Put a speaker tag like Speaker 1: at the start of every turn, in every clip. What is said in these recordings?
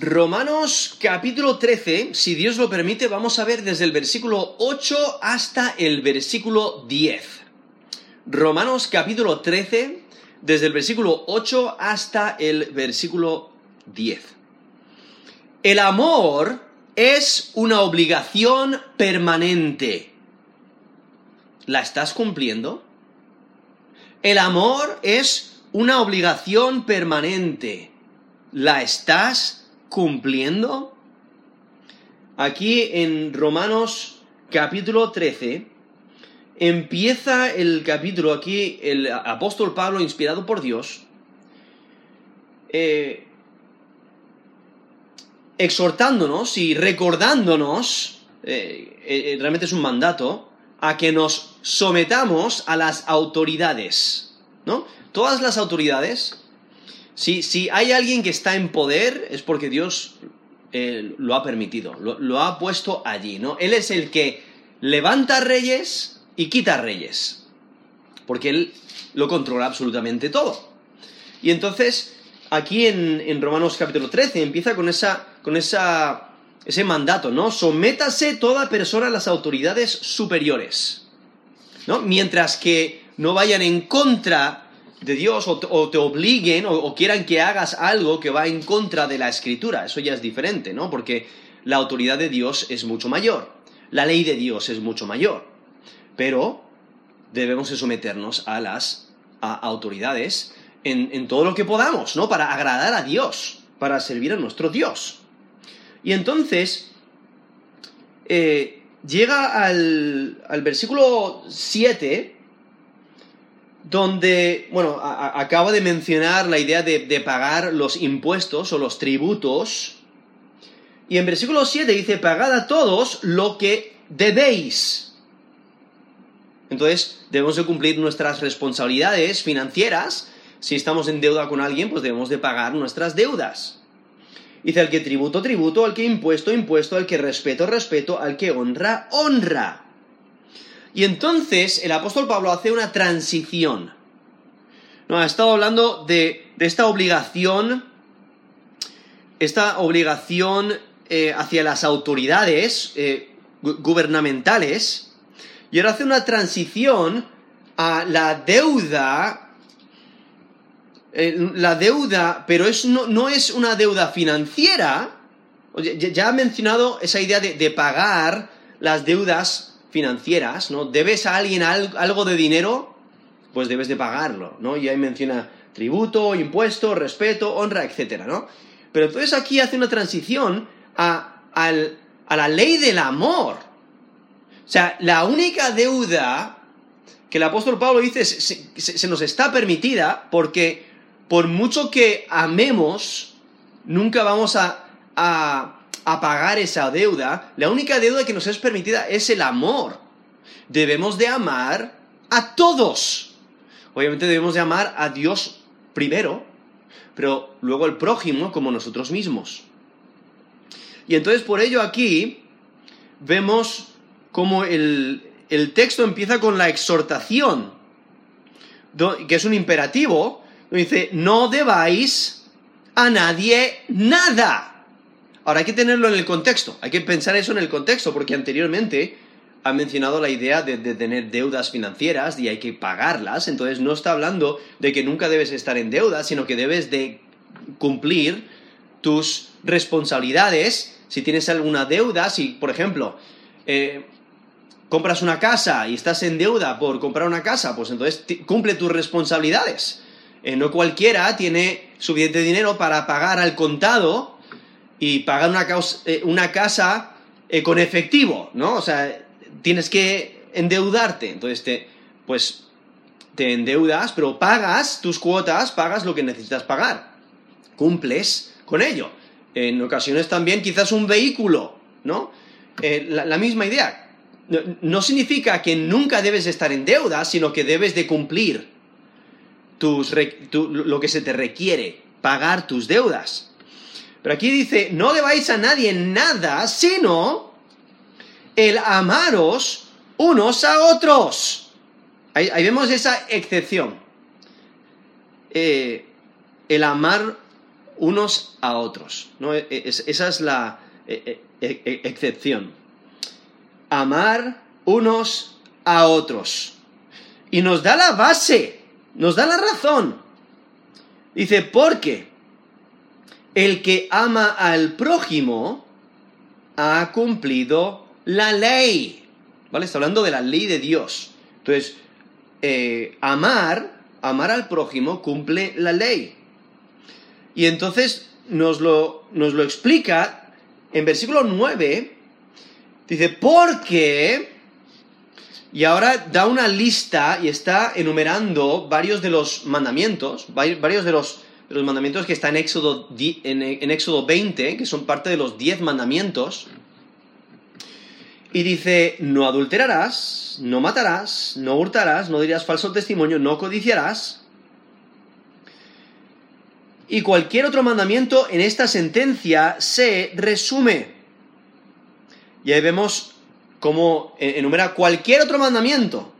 Speaker 1: Romanos capítulo 13, si Dios lo permite, vamos a ver desde el versículo 8 hasta el versículo 10. Romanos capítulo 13, desde el versículo 8 hasta el versículo 10. El amor es una obligación permanente. ¿La estás cumpliendo? El amor es una obligación permanente. ¿La estás cumpliendo? Aquí en Romanos capítulo 13 empieza el capítulo aquí, el apóstol Pablo, inspirado por Dios, eh, exhortándonos y recordándonos, eh, eh, realmente es un mandato, a que nos sometamos a las autoridades, ¿no? Todas las autoridades si, hay alguien que está en poder, es porque Dios eh, lo ha permitido, lo, ha puesto allí, ¿no? Él es el que levanta reyes y quita reyes, porque Él lo controla absolutamente todo. Y entonces, aquí en, Romanos capítulo 13 empieza con, esa, con esa, ese mandato, ¿no? Sométase toda persona a las autoridades superiores, ¿no? Mientras que no vayan en contra de Dios o te, obliguen o, quieran que hagas algo que va en contra de la escritura. Eso ya es diferente, ¿no? Porque la autoridad de Dios es mucho mayor. La ley de Dios es mucho mayor. Pero debemos someternos a las autoridades en, todo lo que podamos, ¿no? Para agradar a Dios, para servir a nuestro Dios. Y entonces, eh, llega al, al versículo 7 donde, bueno, acabo de mencionar la idea de, pagar los impuestos o los tributos. Y en versículo 7 dice, pagad a todos lo que debéis. Entonces, debemos de cumplir nuestras responsabilidades financieras. Si estamos en deuda con alguien, pues debemos de pagar nuestras deudas. Dice, al que tributo, tributo, al que impuesto, impuesto, al que respeto, respeto, al que honra, honra. Y entonces el apóstol Pablo hace una transición. No, ha estado hablando de, esta obligación, esta obligación eh, hacia las autoridades eh, gubernamentales, y ahora hace una transición a la deuda, eh, la deuda, pero es, no, es una deuda financiera, ya, ha mencionado esa idea de pagar las deudas financieras, ¿no? Debes a alguien algo de dinero, pues debes de pagarlo, ¿no? Y ahí menciona tributo, impuesto, respeto, honra, etcétera, ¿no? Pero entonces aquí hace una transición a, la ley del amor. O sea, la única deuda que el apóstol Pablo dice se, nos está permitida porque por mucho que amemos, nunca vamos a pagar esa deuda, la única deuda que nos es permitida es el amor. Debemos de amar a todos. Obviamente debemos de amar a Dios primero, pero luego al prójimo como nosotros mismos. Y entonces por ello aquí vemos cómo el, el texto empieza con la exhortación, que es un imperativo, dice, no debáis a nadie nada. Ahora hay que tenerlo en el contexto, hay que pensar eso en el contexto, porque anteriormente ha mencionado la idea de, tener deudas financieras y hay que pagarlas, entonces no está hablando de que nunca debes estar en deuda, sino que debes de cumplir tus responsabilidades. Si tienes alguna deuda, si por ejemplo eh, compras una casa y estás en deuda por comprar una casa, pues entonces cumple tus responsabilidades. Eh, no cualquiera tiene suficiente dinero para pagar al contado y pagar una, eh, una casa eh, con efectivo, ¿no? O sea, tienes que endeudarte. Entonces, te, pues, te endeudas, pero pagas tus cuotas, pagas lo que necesitas pagar. Cumples con ello. En ocasiones también quizás un vehículo, ¿no? Eh, la, misma idea. No, significa que nunca debes estar en deuda, sino que debes de cumplir tus, lo que se te requiere, pagar tus deudas. Pero aquí dice, no debáis a nadie nada, sino el amaros unos a otros. Ahí, vemos esa excepción. Eh, el amar unos a otros. ¿no? E- es- esa es la e- e- e- excepción. Amar unos a otros. Y nos da la base, nos da la razón. Dice, porque el que ama al prójimo ha cumplido la ley. ¿Vale? Está hablando de la ley de Dios. Entonces, eh, amar, amar al prójimo cumple la ley. Y entonces nos lo, nos lo explica en versículo 9. Dice, porque... Y ahora da una lista y está enumerando varios de los mandamientos, vari- varios de los, los mandamientos que están en Éxodo, en, Éxodo 20, que son parte de los 10 mandamientos. Y dice, no adulterarás, no matarás, no hurtarás, no dirás falso testimonio, no codiciarás. Y cualquier otro mandamiento en esta sentencia se resume. Y ahí vemos cómo enumera cualquier otro mandamiento.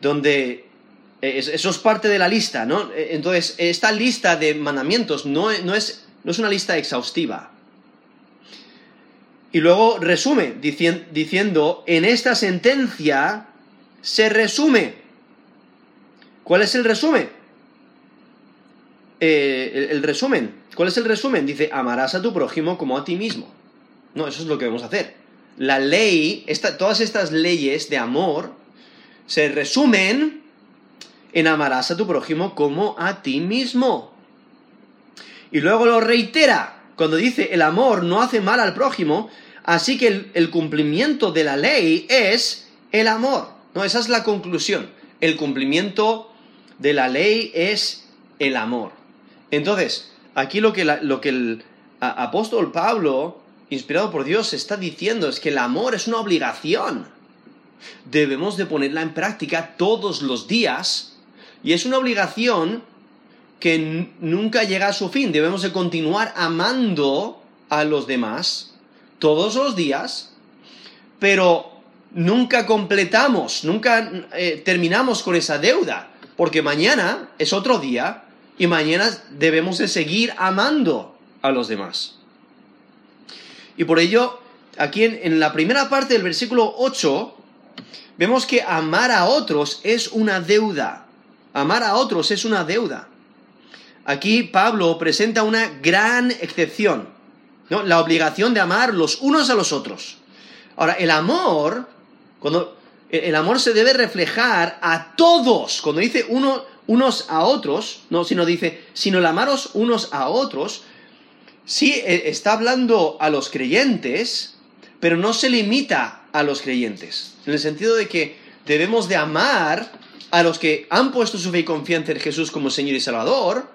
Speaker 1: Donde eso es parte de la lista, ¿no? Eh, Entonces, esta lista de mandamientos no, no es, no es una lista exhaustiva. Y luego resume dicien- diciendo, en esta sentencia se resume. ¿Cuál es el resumen? Eh, el, resumen. ¿Cuál es el resumen? Dice, amarás a tu prójimo como a ti mismo. No, eso es lo que debemos hacer. La ley, todas estas leyes de amor se resumen en amarás a tu prójimo como a ti mismo. Y luego lo reitera cuando dice el amor no hace mal al prójimo, así que el, cumplimiento de la ley es el amor. No, esa es la conclusión. El cumplimiento de la ley es el amor. Entonces, aquí lo que, lo que el apóstol Pablo, inspirado por Dios, está diciendo es que el amor es una obligación. Debemos de ponerla en práctica todos los días y es una obligación que nunca llega a su fin. Debemos de continuar amando a los demás todos los días, pero nunca completamos, nunca eh, terminamos con esa deuda, porque mañana es otro día y mañana debemos de seguir amando a los demás. Y por ello, aquí en, en la primera parte del versículo 8, vemos que amar a otros es una deuda. Amar a otros es una deuda. Aquí Pablo presenta una gran excepción, ¿no? La obligación de amar los unos a los otros. Ahora, el amor, cuando el amor se debe reflejar a todos, cuando dice uno, unos a otros, no, sino dice, sino el amaros unos a otros, sí eh, está hablando a los creyentes, pero no se limita a los creyentes, en el sentido de que debemos de amar a los que han puesto su fe y confianza en Jesús como Señor y Salvador,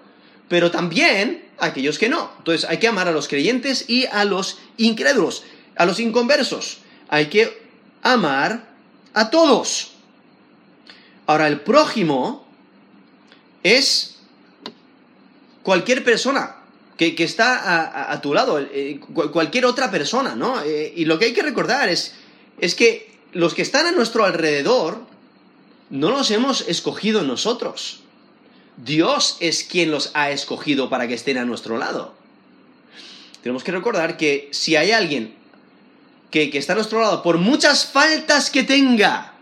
Speaker 1: pero también a aquellos que no. Entonces hay que amar a los creyentes y a los incrédulos, a los inconversos. Hay que amar a todos. Ahora, el prójimo es cualquier persona que, que está a, tu lado, eh, cu- cualquier otra persona, ¿no? Eh, y lo que hay que recordar es, es que los que están a nuestro alrededor no los hemos escogido nosotros. Dios es quien los ha escogido para que estén a nuestro lado. Tenemos que recordar que si hay alguien que, está a nuestro lado, por muchas faltas que tenga,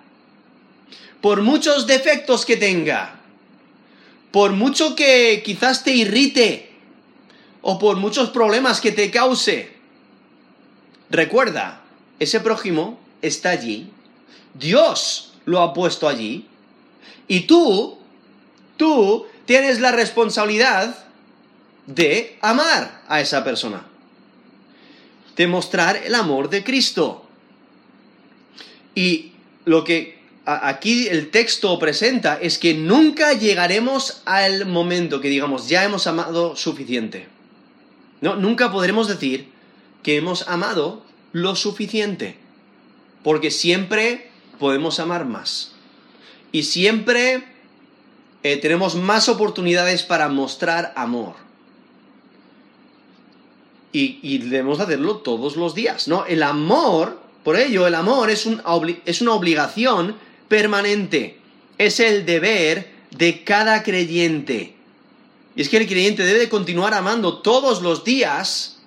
Speaker 1: por muchos defectos que tenga, por mucho que quizás te irrite, o por muchos problemas que te cause, recuerda, ese prójimo está allí, Dios lo ha puesto allí, y tú, tú tienes la responsabilidad de amar a esa persona, de mostrar el amor de Cristo. Y lo que aquí el texto presenta es que nunca llegaremos al momento que digamos ya hemos amado suficiente. No, nunca podremos decir que hemos amado lo suficiente, porque siempre podemos amar más. Y siempre eh, tenemos más oportunidades para mostrar amor. Y, debemos hacerlo todos los días, ¿no? El amor, por ello, el amor es una obligación permanente. Es el deber de cada creyente. Y es que el creyente debe continuar amando todos los días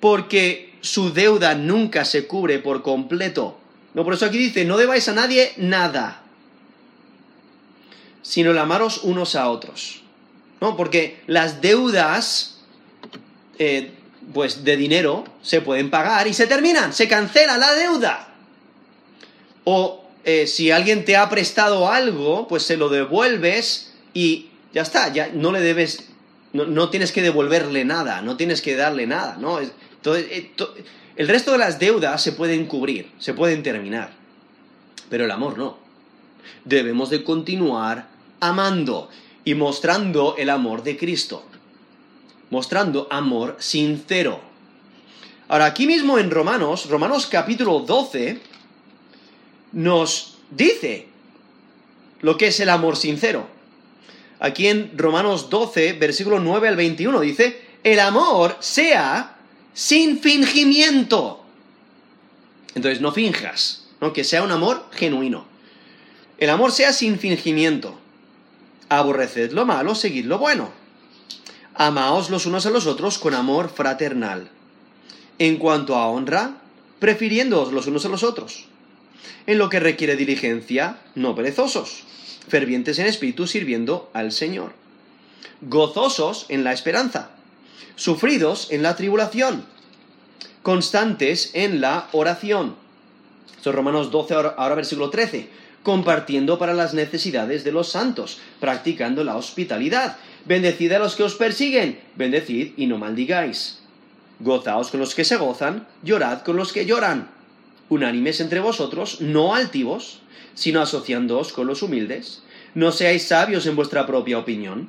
Speaker 1: porque su deuda nunca se cubre por completo. No, por eso aquí dice, no debáis a nadie nada, sino el amaros unos a otros. ¿No? Porque las deudas, eh, pues de dinero, se pueden pagar y se terminan, se cancela la deuda. O eh, si alguien te ha prestado algo, pues se lo devuelves y ya está, ya no le debes, no, tienes que devolverle nada, no tienes que darle nada, ¿no? Entonces, eh, el resto de las deudas se pueden cubrir, se pueden terminar, pero el amor no. Debemos de continuar amando y mostrando el amor de Cristo, mostrando amor sincero. Ahora, aquí mismo en Romanos, Romanos capítulo 12, nos dice lo que es el amor sincero. Aquí en Romanos 12, versículo 9 al 21 dice, el amor sea sin fingimiento. Entonces no finjas, ¿no? que sea un amor genuino. El amor sea sin fingimiento. Aborreced lo malo, seguid lo bueno. Amaos los unos a los otros con amor fraternal. En cuanto a honra, prefiriéndoos los unos a los otros. En lo que requiere diligencia, no perezosos, fervientes en espíritu sirviendo al Señor. Gozosos en la esperanza sufridos en la tribulación, constantes en la oración. Son Romanos 12, ahora, versículo 13. Compartiendo para las necesidades de los santos, practicando la hospitalidad. Bendecid a los que os persiguen, bendecid y no maldigáis. Gozaos con los que se gozan, llorad con los que lloran. Unánimes entre vosotros, no altivos, sino asociándoos con los humildes. No seáis sabios en vuestra propia opinión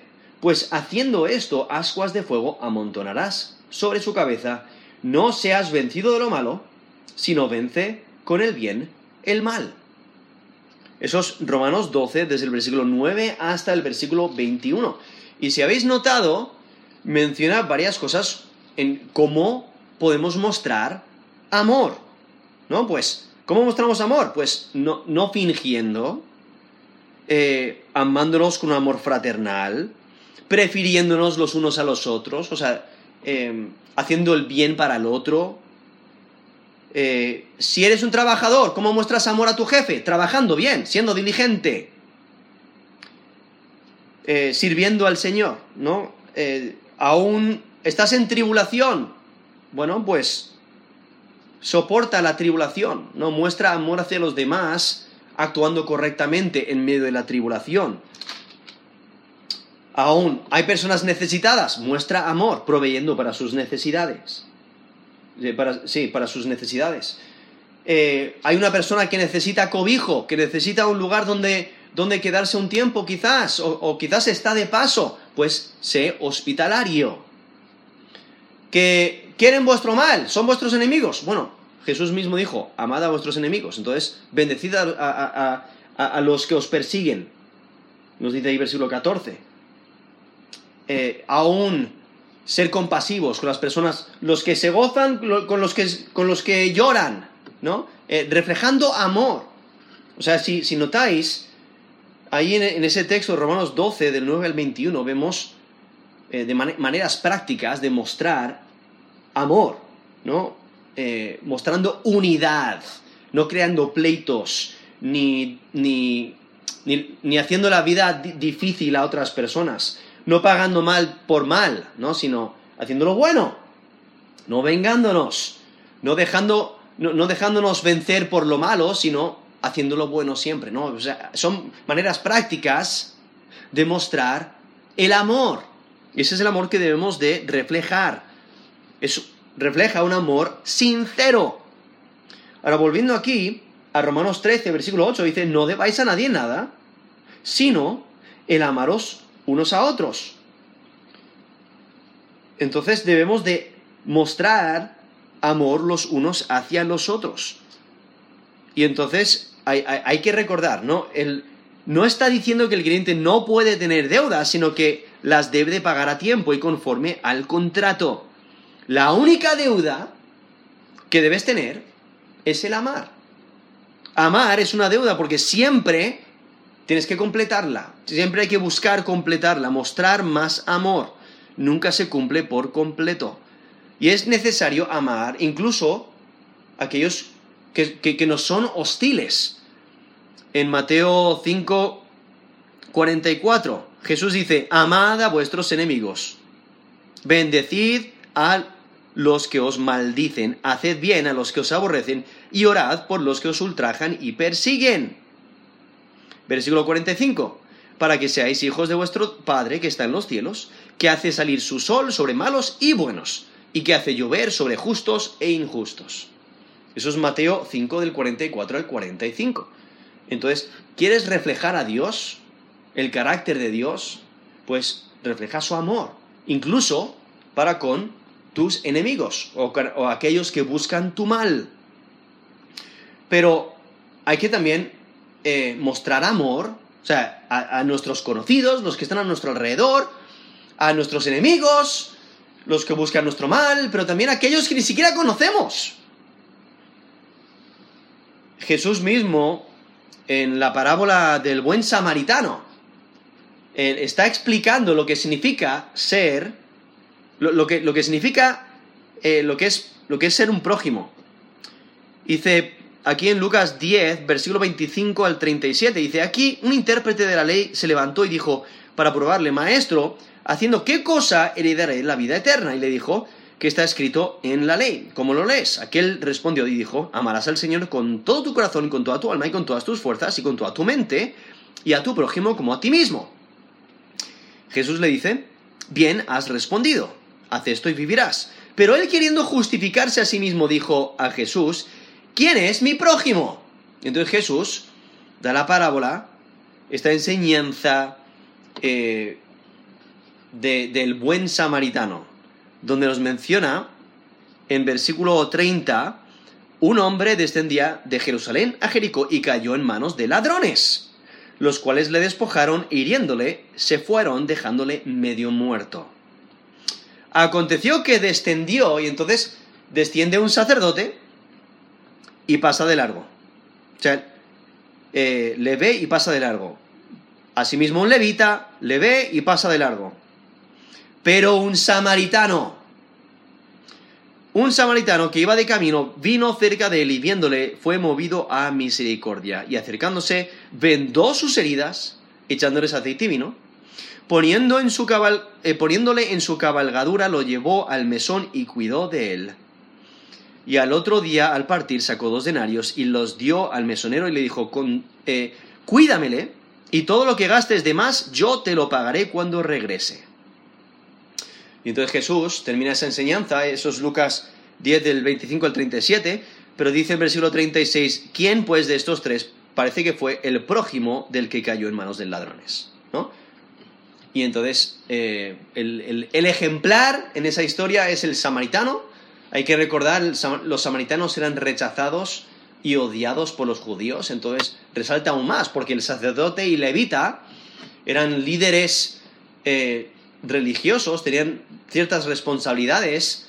Speaker 1: pues haciendo esto, ascuas de fuego amontonarás sobre su cabeza. No seas vencido de lo malo, sino vence con el bien el mal. Esos Romanos 12, desde el versículo 9 hasta el versículo 21. Y si habéis notado, menciona varias cosas en cómo podemos mostrar amor. ¿No? Pues, ¿cómo mostramos amor? Pues no, no fingiendo, eh, amándonos con un amor fraternal, prefiriéndonos los unos a los otros, o sea, em, haciendo el bien para el otro. Eh, si eres un trabajador, ¿cómo muestras amor a tu jefe? Trabajando bien, siendo diligente, eh, sirviendo al Señor, ¿no? Eh, aún estás en tribulación, bueno, pues soporta la tribulación, ¿no? Muestra amor hacia los demás actuando correctamente en medio de la tribulación. Aún hay personas necesitadas, muestra amor, proveyendo para sus necesidades. sí, para sus necesidades. Eh, hay una persona que necesita cobijo, que necesita un lugar donde, donde quedarse un tiempo quizás, o, quizás está de paso, pues sé hospitalario. Que quieren vuestro mal, son vuestros enemigos. Bueno, Jesús mismo dijo, amad a vuestros enemigos. Entonces, bendecid a, a los que os persiguen. Nos dice ahí versículo 14. Eh, aún ser compasivos con las personas, los que se gozan, con los que, con los que lloran, ¿no? Eh, reflejando amor. O sea, si, si notáis, ahí en, ese texto, Romanos 12, del 9 al 21, vemos eh, de maneras prácticas de mostrar amor, ¿no? mostrando unidad, no creando pleitos, ni, ni, ni haciendo la vida difícil a otras personas, no pagando mal por mal, ¿no? Sino haciéndolo bueno, no vengándonos, no, dejando, no, dejándonos vencer por lo malo, sino haciéndolo bueno siempre, ¿no? O sea, son maneras prácticas de mostrar el amor. Ese es el amor que debemos de reflejar. Eso refleja un amor sincero. Ahora, volviendo aquí a Romanos 13, versículo 8, dice, no debáis a nadie nada, sino el amaros unos a otros. Entonces debemos de mostrar amor los unos hacia los otros. Y entonces hay, que recordar, ¿no? no está diciendo que el cliente no puede tener deudas, sino que las debe de pagar a tiempo y conforme al contrato. La única deuda que debes tener es el amar. Amar es una deuda porque siempre tienes que completarla. Siempre hay que buscar completarla, mostrar más amor. Nunca se cumple por completo. Y es necesario amar incluso aquellos que, que, nos son hostiles. En Mateo 5, 44, Jesús dice, amad a vuestros enemigos, bendecid a los que os maldicen, haced bien a los que os aborrecen y orad por los que os ultrajan y persiguen. Versículo 45. Para que seáis hijos de vuestro Padre que está en los cielos, que hace salir su sol sobre malos y buenos, y que hace llover sobre justos e injustos. Eso es Mateo 5 del 44 al 45. Entonces, ¿quieres reflejar a Dios? El carácter de Dios, pues refleja su amor, incluso para con tus enemigos o, aquellos que buscan tu mal. Pero hay que también eh, mostrar amor, o sea, a, nuestros conocidos, los que están a nuestro alrededor, a nuestros enemigos, los que buscan nuestro mal, pero también a aquellos que ni siquiera conocemos. Jesús mismo, en la parábola del buen samaritano, está explicando lo que significa ser lo, que, lo que, significa eh, lo, que es, lo que es ser un prójimo. Dice aquí en Lucas 10, versículo 25 al 37, dice, aquí un intérprete de la ley se levantó y dijo, para probarle, maestro, haciendo qué cosa heredaré la vida eterna. Y le dijo, que está escrito en la ley. ¿Cómo lo lees? Aquel respondió y dijo, amarás al Señor con todo tu corazón, y con toda tu alma, y con todas tus fuerzas, y con toda tu mente, y a tu prójimo como a ti mismo. Jesús le dice, bien has respondido haz esto y vivirás. Pero él queriendo justificarse a sí mismo dijo a Jesús, ¿quién es mi prójimo? Entonces Jesús da la parábola, esta enseñanza eh, del buen samaritano, donde nos menciona en versículo 30, un hombre descendía de Jerusalén a Jericó y cayó en manos de ladrones, los cuales le despojaron e hiriéndole, se fueron dejándole medio muerto. Aconteció que descendió y entonces desciende un sacerdote y pasa de largo. O sea, eh, le ve y pasa de largo. Asimismo un levita le ve y pasa de largo. Pero un samaritano, un samaritano que iba de camino, vino cerca de él y viéndole fue movido a misericordia. Y acercándose, vendó sus heridas, echándoles aceite y vino, Poniendo en su eh, poniéndole en su cabalgadura, lo llevó al mesón y cuidó de él. Y al otro día, al partir, sacó dos denarios y los dio al mesonero y le dijo, Con, eh, cuídamele, y todo lo que gastes de más, yo te lo pagaré cuando regrese. Y entonces Jesús termina esa enseñanza, eso es Lucas 10 del 25 al 37, pero dice en versículo 36, ¿quién pues de estos tres parece que fue el prójimo del que cayó en manos de ladrones? ¿No? Y entonces eh, el, ejemplar en esa historia es el samaritano. Hay que recordar, los samaritanos eran rechazados y odiados por los judíos. Entonces resalta aún más, porque el sacerdote y levita eran líderes eh, religiosos, tenían ciertas responsabilidades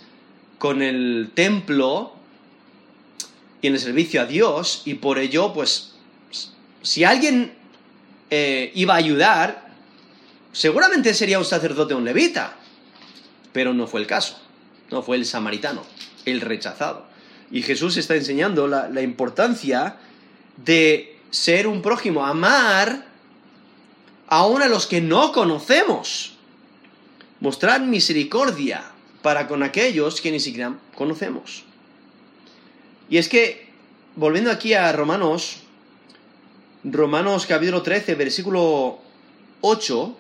Speaker 1: con el templo y en el servicio a Dios, y por ello, pues, si alguien eh, iba a ayudar, Seguramente sería un sacerdote o un levita, pero no fue el caso. No fue el samaritano, el rechazado. Y Jesús está enseñando la, importancia de ser un prójimo, amar aún a los que no conocemos. Mostrar misericordia para con aquellos que ni siquiera conocemos. Y es que, volviendo aquí a Romanos, Romanos capítulo 13, versículo 8,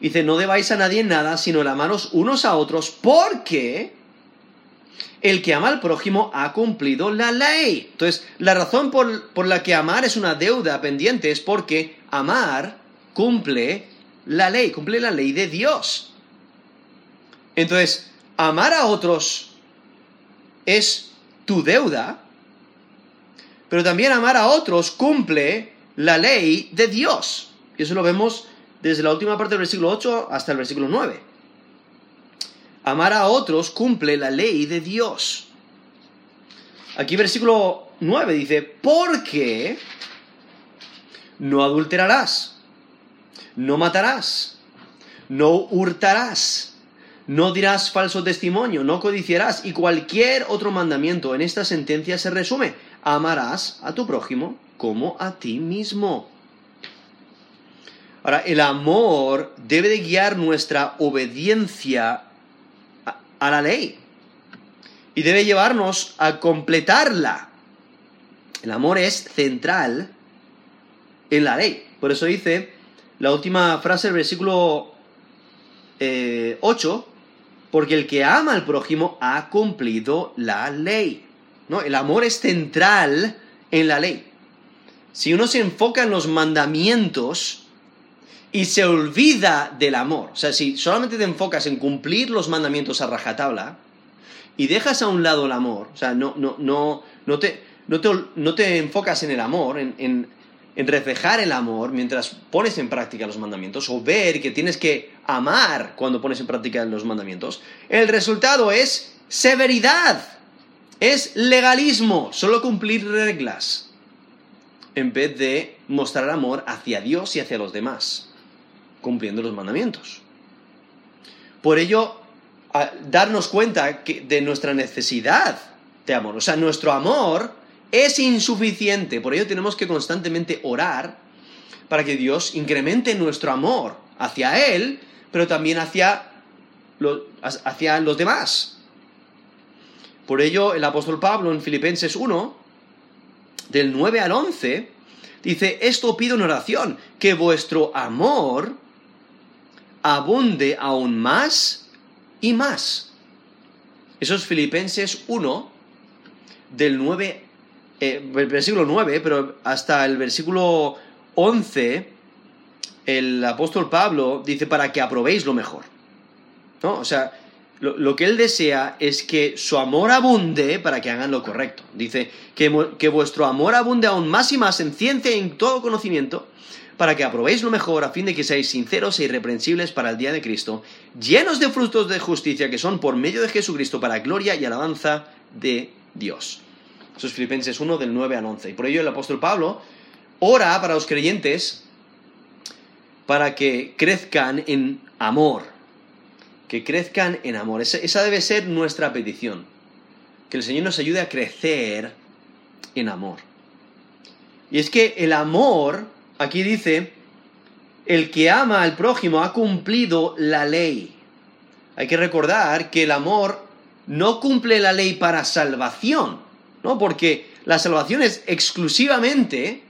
Speaker 1: Dice, no debáis a nadie nada, sino el amaros unos a otros, porque el que ama al prójimo ha cumplido la ley. Entonces, la razón por, la que amar es una deuda pendiente es porque amar cumple la ley, cumple la ley de Dios. Entonces, amar a otros es tu deuda, pero también amar a otros cumple la ley de Dios. Y eso lo vemos desde la última parte del versículo 8 hasta el versículo 9. Amar a otros cumple la ley de Dios. Aquí versículo 9 dice, porque no adulterarás, no matarás, no hurtarás, no dirás falso testimonio, no codiciarás y cualquier otro mandamiento en esta sentencia se resume, amarás a tu prójimo como a ti mismo. Ahora, el amor debe de guiar nuestra obediencia a, la ley y debe llevarnos a completarla. El amor es central en la ley. Por eso dice la última frase del versículo 8, eh, porque el que ama al prójimo ha cumplido la ley. ¿no? El amor es central en la ley. Si uno se enfoca en los mandamientos y se olvida del amor, o sea, si solamente te enfocas en cumplir los mandamientos a rajatabla y dejas a un lado el amor, o sea, no, no, no, no, te, no, te, enfocas en el amor, en, en, en reflejar el amor mientras pones en práctica los mandamientos o ver que tienes que amar cuando pones en práctica los mandamientos, el resultado es severidad, es legalismo, solo cumplir reglas en vez de mostrar amor hacia Dios y hacia los demás, cumpliendo los mandamientos. Por ello, darnos cuenta de nuestra necesidad de amor. O sea, nuestro amor es insuficiente. Por ello tenemos que constantemente orar para que Dios incremente nuestro amor hacia Él, pero también hacia hacia los demás. Por ello, el apóstol Pablo en Filipenses 1 del 9 al 11, dice, esto pido en oración, que vuestro amor abunde aún más y más. Eso es Filipenses 1, del 9, eh, versículo 9, pero hasta el versículo 11, el apóstol Pablo dice, para que aprobéis lo mejor. ¿No? O sea, lo, que él desea es que su amor abunde para que hagan lo correcto. Dice que, que vuestro amor abunde aún más y más en ciencia y en todo conocimiento, para que aprobéis lo mejor a fin de que seáis sinceros e irreprensibles para el día de Cristo, llenos de frutos de justicia que son por medio de Jesucristo para gloria y alabanza de Dios. Eso es Filipenses 1 del 9 al 11. Y por ello el apóstol Pablo ora para los creyentes para que crezcan en amor, que crezcan en amor. Esa, debe ser nuestra petición. Que el Señor nos ayude a crecer en amor. Y es que el amor, aquí dice, el que ama al prójimo ha cumplido la ley. Hay que recordar que el amor no cumple la ley para salvación, ¿no? Porque la salvación es exclusivamente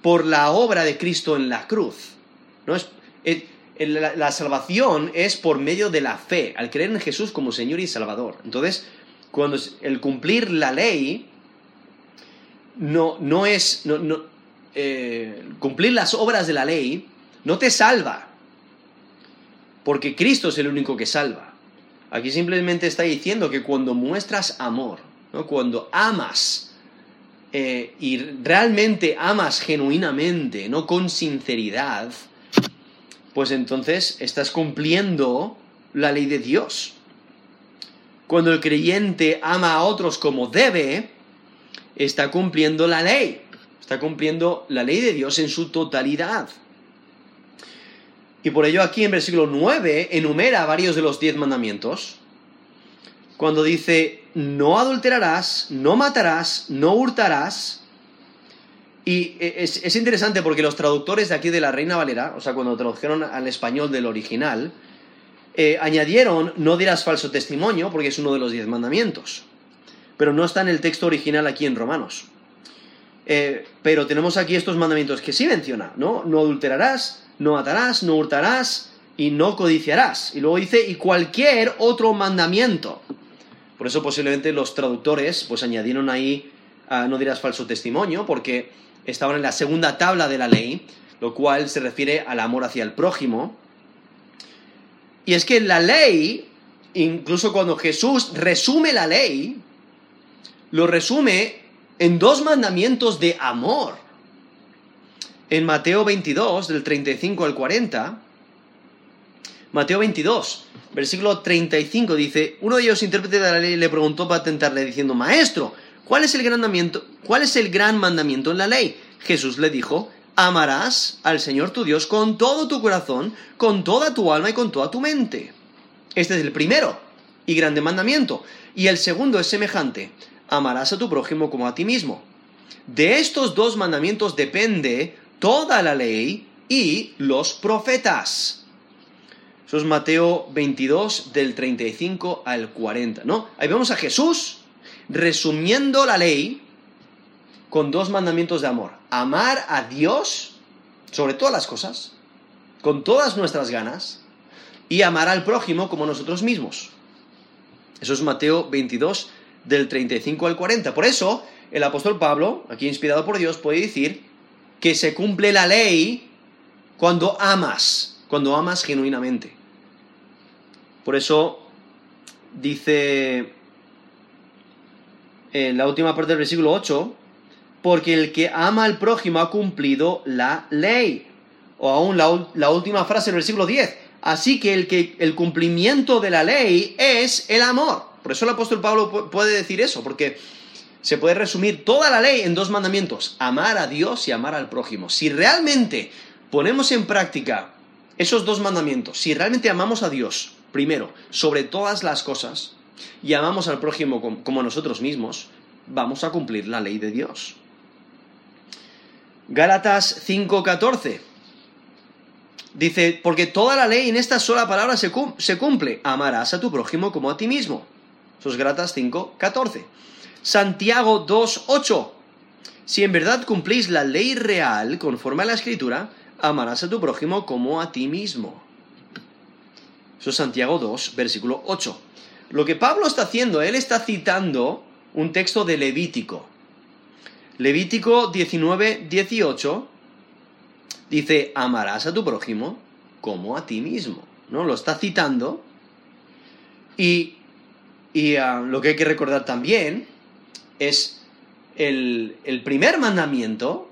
Speaker 1: por la obra de Cristo en la cruz. ¿no? Es, la, salvación es por medio de la fe, al creer en Jesús como Señor y Salvador. Entonces, cuando el cumplir la ley no, no es... No, eh, cumplir las obras de la ley no te salva, porque Cristo es el único que salva. Aquí simplemente está diciendo que cuando muestras amor, ¿no? cuando amas, eh, y realmente amas genuinamente, no con sinceridad, pues entonces estás cumpliendo la ley de Dios. Cuando el creyente ama a otros como debe, está cumpliendo la ley, está cumpliendo la ley de Dios en su totalidad. Y por ello aquí en versículo 9 enumera varios de los diez mandamientos, cuando dice, no adulterarás, no matarás, no hurtarás, y es, interesante porque los traductores de aquí de la Reina Valera, o sea, cuando tradujeron al español del original, eh, añadieron no dirás falso testimonio porque es uno de los diez mandamientos. Pero no está en el texto original aquí en Romanos. Eh, pero tenemos aquí estos mandamientos que sí menciona, ¿no? No adulterarás, no matarás, no hurtarás y no codiciarás. Y luego dice, y cualquier otro mandamiento. Por eso posiblemente los traductores pues añadieron ahí ah, no dirás falso testimonio, porque estaban en la segunda tabla de la ley, lo cual se refiere al amor hacia el prójimo. Y es que la ley incluso cuando Jesús resume la ley, lo resume en dos mandamientos de amor. En Mateo 22, del 35 al 40, Mateo 22, versículo 35 dice, uno de ellos intérprete de la ley le preguntó para tentarle diciendo, Maestro, ¿cuál es el gran mandamiento, cuál es el gran mandamiento en la ley? Jesús le dijo, amarás al Señor tu Dios con todo tu corazón, con toda tu alma y con toda tu mente. Este es el primero y grande mandamiento. Y el segundo es semejante, amarás a tu prójimo como a ti mismo. De estos dos mandamientos depende toda la ley y los profetas. Eso es Mateo 22 del 35 al 40, ¿no? Ahí vemos a Jesús resumiendo la ley con dos mandamientos de amor. Amar a Dios sobre todas las cosas, con todas nuestras ganas, y amar al prójimo como nosotros mismos. Eso es Mateo 22 del 35 al 40. Por eso, el apóstol Pablo, aquí inspirado por Dios, puede decir que se cumple la ley cuando amas, cuando amas genuinamente. Por eso dice en la última parte del versículo 8, porque el que ama al prójimo ha cumplido la ley. O aún la, última frase del versículo 10, así que el, que el cumplimiento de la ley es el amor. Por eso el apóstol Pablo puede decir eso, porque se puede resumir toda la ley en dos mandamientos, amar a Dios y amar al prójimo. Si realmente ponemos en práctica esos dos mandamientos, si realmente amamos a Dios, primero, sobre todas las cosas, y amamos al prójimo como, nosotros mismos, vamos a cumplir la ley de Dios. Gálatas 5:14 dice, porque toda la ley en esta sola palabra se cumple, amarás a tu prójimo como a ti mismo. Eso es Gálatas 5:14. Santiago 2:8, si en verdad cumplís la ley real conforme a la escritura, amarás a tu prójimo como a ti mismo. Eso es Santiago 2, versículo 8. Lo que Pablo está haciendo, él está citando un texto de Levítico. Levítico 19, 18 dice, amarás a tu prójimo como a ti mismo. ¿No? Lo está citando. Y, ah, lo que hay que recordar también es el, primer mandamiento,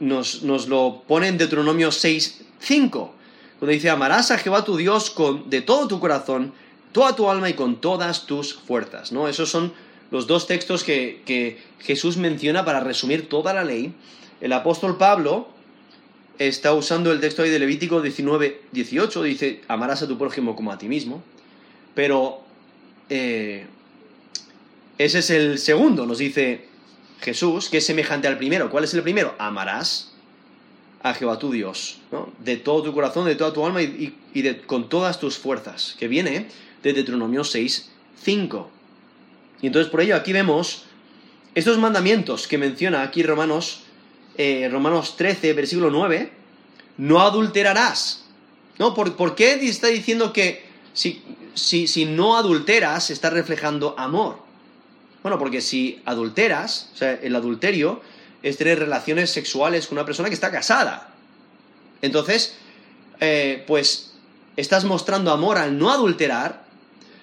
Speaker 1: nos, nos, lo pone en Deuteronomio 6, 5, donde dice, amarás a Jehová tu Dios con, de todo tu corazón, toda tu alma y con todas tus fuerzas. ¿no? Esos son los dos textos que, Jesús menciona para resumir toda la ley. El apóstol Pablo está usando el texto de Levítico 19, 18, dice, amarás a tu prójimo como a ti mismo. Pero eh, ese es el segundo, nos dice Jesús, que es semejante al primero. ¿Cuál es el primero? Amarás a Jehová tu Dios, ¿no? de todo tu corazón, de toda tu alma y, con todas tus fuerzas, que viene de Deuteronomio 6, 5. Y entonces por ello aquí vemos estos mandamientos que menciona aquí Romanos, eh, Romanos 13, versículo 9, no adulterarás. ¿No? ¿Por, qué está diciendo que si, si, si no adulteras está reflejando amor? Bueno, porque si adulteras, o sea, el adulterio es tener relaciones sexuales con una persona que está casada. Entonces, eh, pues estás mostrando amor al no adulterar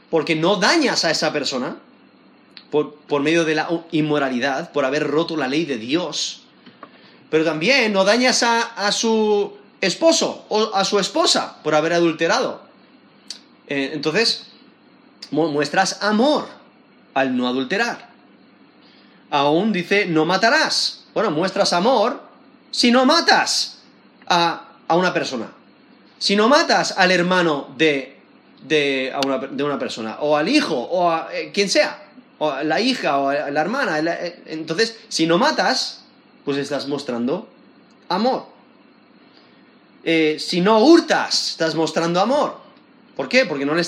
Speaker 1: porque no dañas a esa persona por, medio de la inmoralidad, por haber roto la ley de Dios. Pero también no dañas a, su esposo o a su esposa por haber adulterado. Eh, entonces, muestras amor al no adulterar. Aún dice, no matarás. Bueno, muestras amor si no matas a, una persona. Si no matas al hermano de, de, una, persona, o al hijo, o a eh, quien sea, o a la hija, o a la hermana. Eh, entonces, si no matas, pues estás mostrando amor. Si no hurtas, estás mostrando amor. ¿Por qué? Porque no le,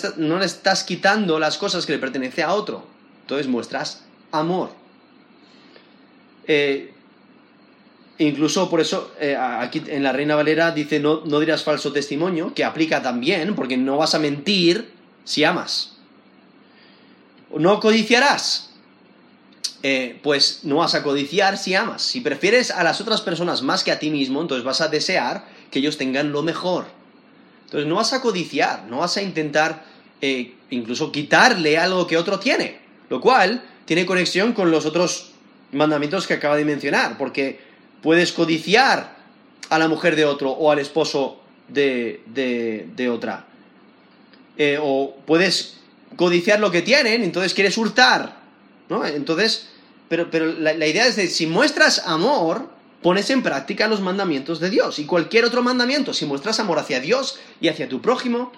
Speaker 1: estás quitando las cosas que le pertenecen a otro. Entonces muestras amor. Eh, incluso por eso, eh, aquí en la Reina Valera dice no, no dirás falso testimonio, que aplica también, porque no vas a mentir si amas. No codiciarás. Eh, pues no vas a codiciar si amas. Si prefieres a las otras personas más que a ti mismo, entonces vas a desear que ellos tengan lo mejor. Entonces no vas a codiciar, no vas a intentar eh, incluso quitarle algo que otro tiene, lo cual tiene conexión con los otros mandamientos que acaba de mencionar, porque puedes codiciar a la mujer de otro o al esposo de, de, otra. Eh, o puedes codiciar lo que tienen, entonces quieres hurtar, ¿no? Entonces, pero, pero la, la idea es de si muestras amor, pones en práctica los mandamientos de Dios. Y cualquier otro mandamiento, si muestras amor hacia Dios y hacia tu prójimo,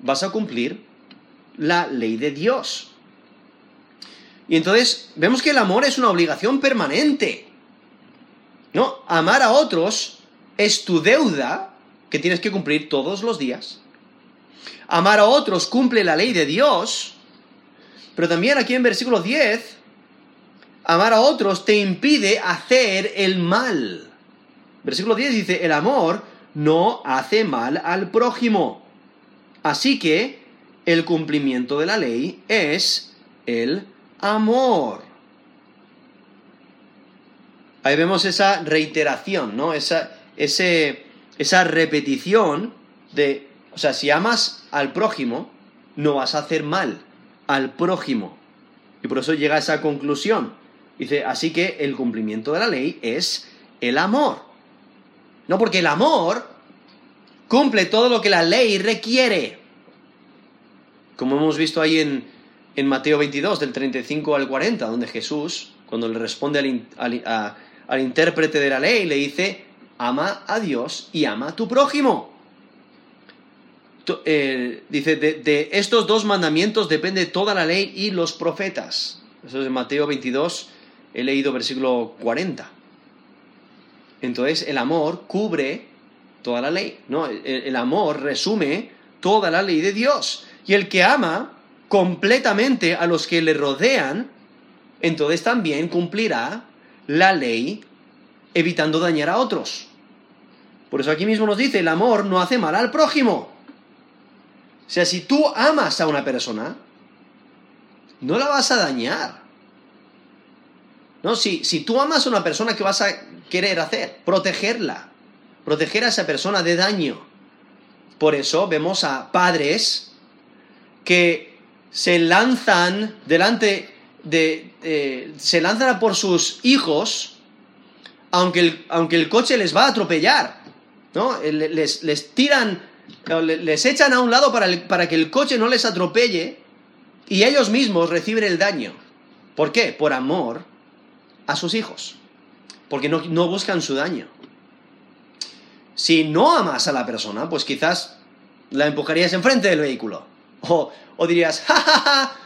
Speaker 1: vas a cumplir la ley de Dios. Y entonces vemos que el amor es una obligación permanente. ¿No? Amar a otros es tu deuda que tienes que cumplir todos los días. Amar a otros cumple la ley de Dios. Pero también aquí en versículo 10 amar a otros te impide hacer el mal. Versículo 10 dice, el amor no hace mal al prójimo. Así que el cumplimiento de la ley es el amor. Ahí vemos esa reiteración, ¿no? Esa, esa repetición de, o sea, si amas al prójimo, no vas a hacer mal al prójimo. Y por eso llega a esa conclusión. Dice, así que el cumplimiento de la ley es el amor. No, porque el amor cumple todo lo que la ley requiere. Como hemos visto ahí en, en Mateo 22, del 35 al 40, donde Jesús, cuando le responde al, al intérprete de la ley, le dice, ama a Dios y ama a tu prójimo. Eh, dice, de, de, estos dos mandamientos depende toda la ley y los profetas. Eso es en Mateo 22, he leído versículo 40. Entonces el amor cubre toda la ley, ¿no? El, amor resume toda la ley de Dios. Y el que ama completamente a los que le rodean, entonces también cumplirá la ley evitando dañar a otros. Por eso aquí mismo nos dice, el amor no hace mal al prójimo. O sea, si tú amas a una persona, no la vas a dañar. ¿No? Si, si tú amas a una persona, ¿qué vas a querer hacer? Protegerla. Proteger a esa persona de daño. Por eso vemos a padres que se lanzan delante de... se lanzan por sus hijos, aunque el, aunque el coche les va a atropellar. ¿no? Les, les tiran, les echan a un lado para, para que el coche no les atropelle y ellos mismos reciben el daño. ¿Por qué? Por amor a sus hijos, porque no, buscan su daño. Si no amas a la persona, pues quizás la empujarías enfrente del vehículo. O, dirías, ja, ja, ja,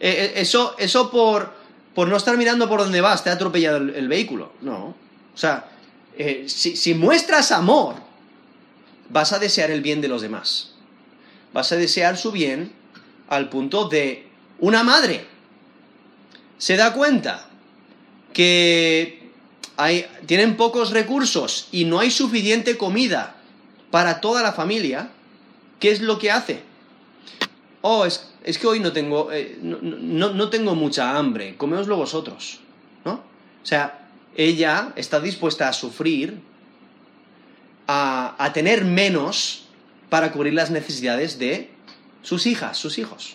Speaker 1: eh, eh, eso, eso por, por no estar mirando por dónde vas, te ha atropellado el, vehículo. No. O sea, eh, si, si muestras amor, vas a desear el bien de los demás. Vas a desear su bien al punto de una madre. Se da cuenta que hay, tienen pocos recursos y no hay suficiente comida para toda la familia, ¿qué es lo que hace? Oh, es, que hoy no tengo, eh, no, tengo mucha hambre, comeoslo vosotros, ¿no? O sea, ella está dispuesta a sufrir, a, a tener menos para cubrir las necesidades de sus hijas, sus hijos.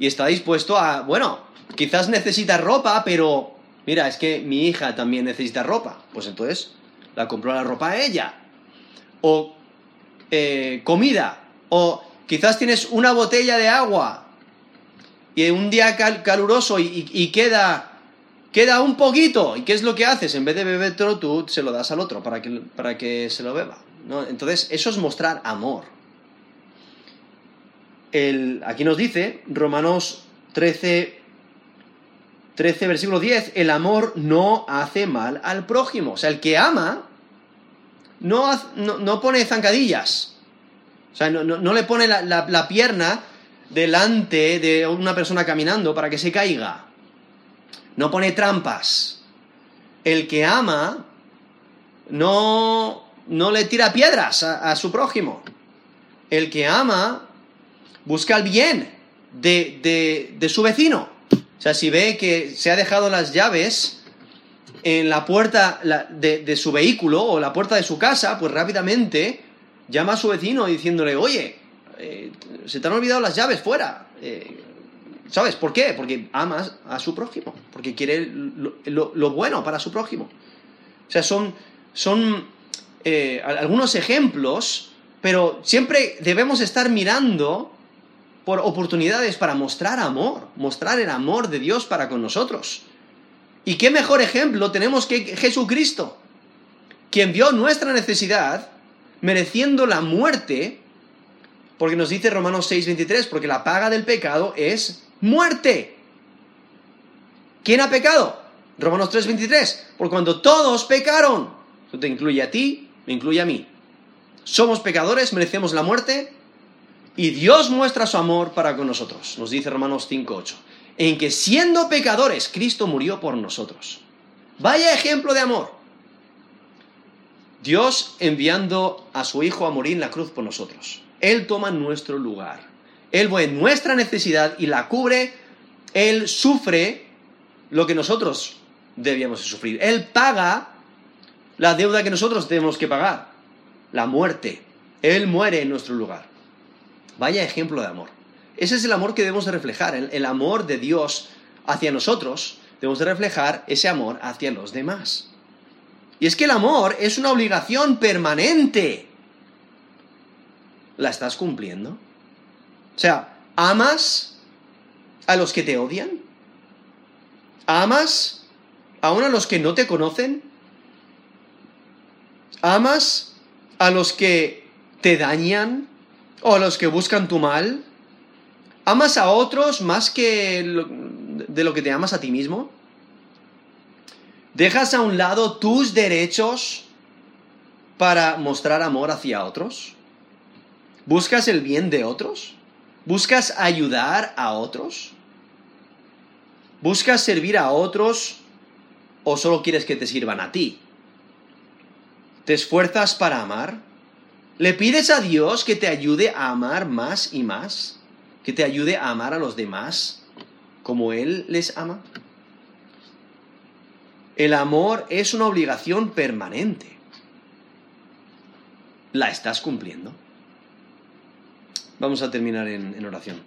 Speaker 1: Y está dispuesto a, bueno, quizás necesita ropa, pero mira, es que mi hija también necesita ropa. Pues entonces la compró la ropa a ella. O eh, comida. O quizás tienes una botella de agua y un día caluroso y, queda, queda un poquito. ¿Y qué es lo que haces? En vez de beberlo, tú se lo das al otro para que, para que se lo beba. ¿no? Entonces, eso es mostrar amor. El, aquí nos dice, Romanos 13, 13, versículo 10, el amor no hace mal al prójimo. O sea, el que ama no, no, pone zancadillas. O sea, no, le pone la, pierna delante de una persona caminando para que se caiga. No pone trampas. El que ama no, no le tira piedras a, su prójimo. El que ama busca el bien de, de su vecino. O sea, si ve que se ha dejado las llaves en la puerta de, su vehículo o la puerta de su casa, pues rápidamente llama a su vecino diciéndole, oye, eh, se te han olvidado las llaves fuera. Eh, ¿Sabes por qué? Porque amas a su prójimo, porque quiere lo, bueno para su prójimo. O sea, son, son eh, algunos ejemplos, pero siempre debemos estar mirando por oportunidades para mostrar amor, mostrar el amor de Dios para con nosotros. ¿Y qué mejor ejemplo tenemos que Jesucristo, quien vio nuestra necesidad, mereciendo la muerte, porque nos dice Romanos 6:23, porque la paga del pecado es muerte. ¿Quién ha pecado? Romanos 3:23, por cuando todos pecaron. Eso te incluye a ti, me incluye a mí. Somos pecadores, merecemos la muerte, y Dios muestra su amor para con nosotros, nos dice Romanos 5:8, en que siendo pecadores, Cristo murió por nosotros. Vaya ejemplo de amor. Dios enviando a su Hijo a morir en la cruz por nosotros. Él toma nuestro lugar. Él ve nuestra necesidad y la cubre. Él sufre lo que nosotros debíamos sufrir. Él paga la deuda que nosotros tenemos que pagar, la muerte. Él muere en nuestro lugar. Vaya ejemplo de amor. Ese es el amor que debemos de reflejar, el, amor de Dios hacia nosotros. Debemos de reflejar ese amor hacia los demás. Y es que el amor es una obligación permanente. ¿La estás cumpliendo? O sea, ¿amas a los que te odian? ¿Amas aún a los que no te conocen? ¿Amas a los que te dañan o los que buscan tu mal? ¿Amas a otros más que de lo que te amas a ti mismo? ¿Dejas a un lado tus derechos para mostrar amor hacia otros? ¿Buscas el bien de otros? ¿Buscas ayudar a otros? ¿Buscas servir a otros o solo quieres que te sirvan a ti? ¿Te esfuerzas para amar? ¿Le pides a Dios que te ayude a amar más y más? ¿Que te ayude a amar a los demás como Él les ama? El amor es una obligación permanente. ¿La estás cumpliendo? Vamos a terminar en, oración.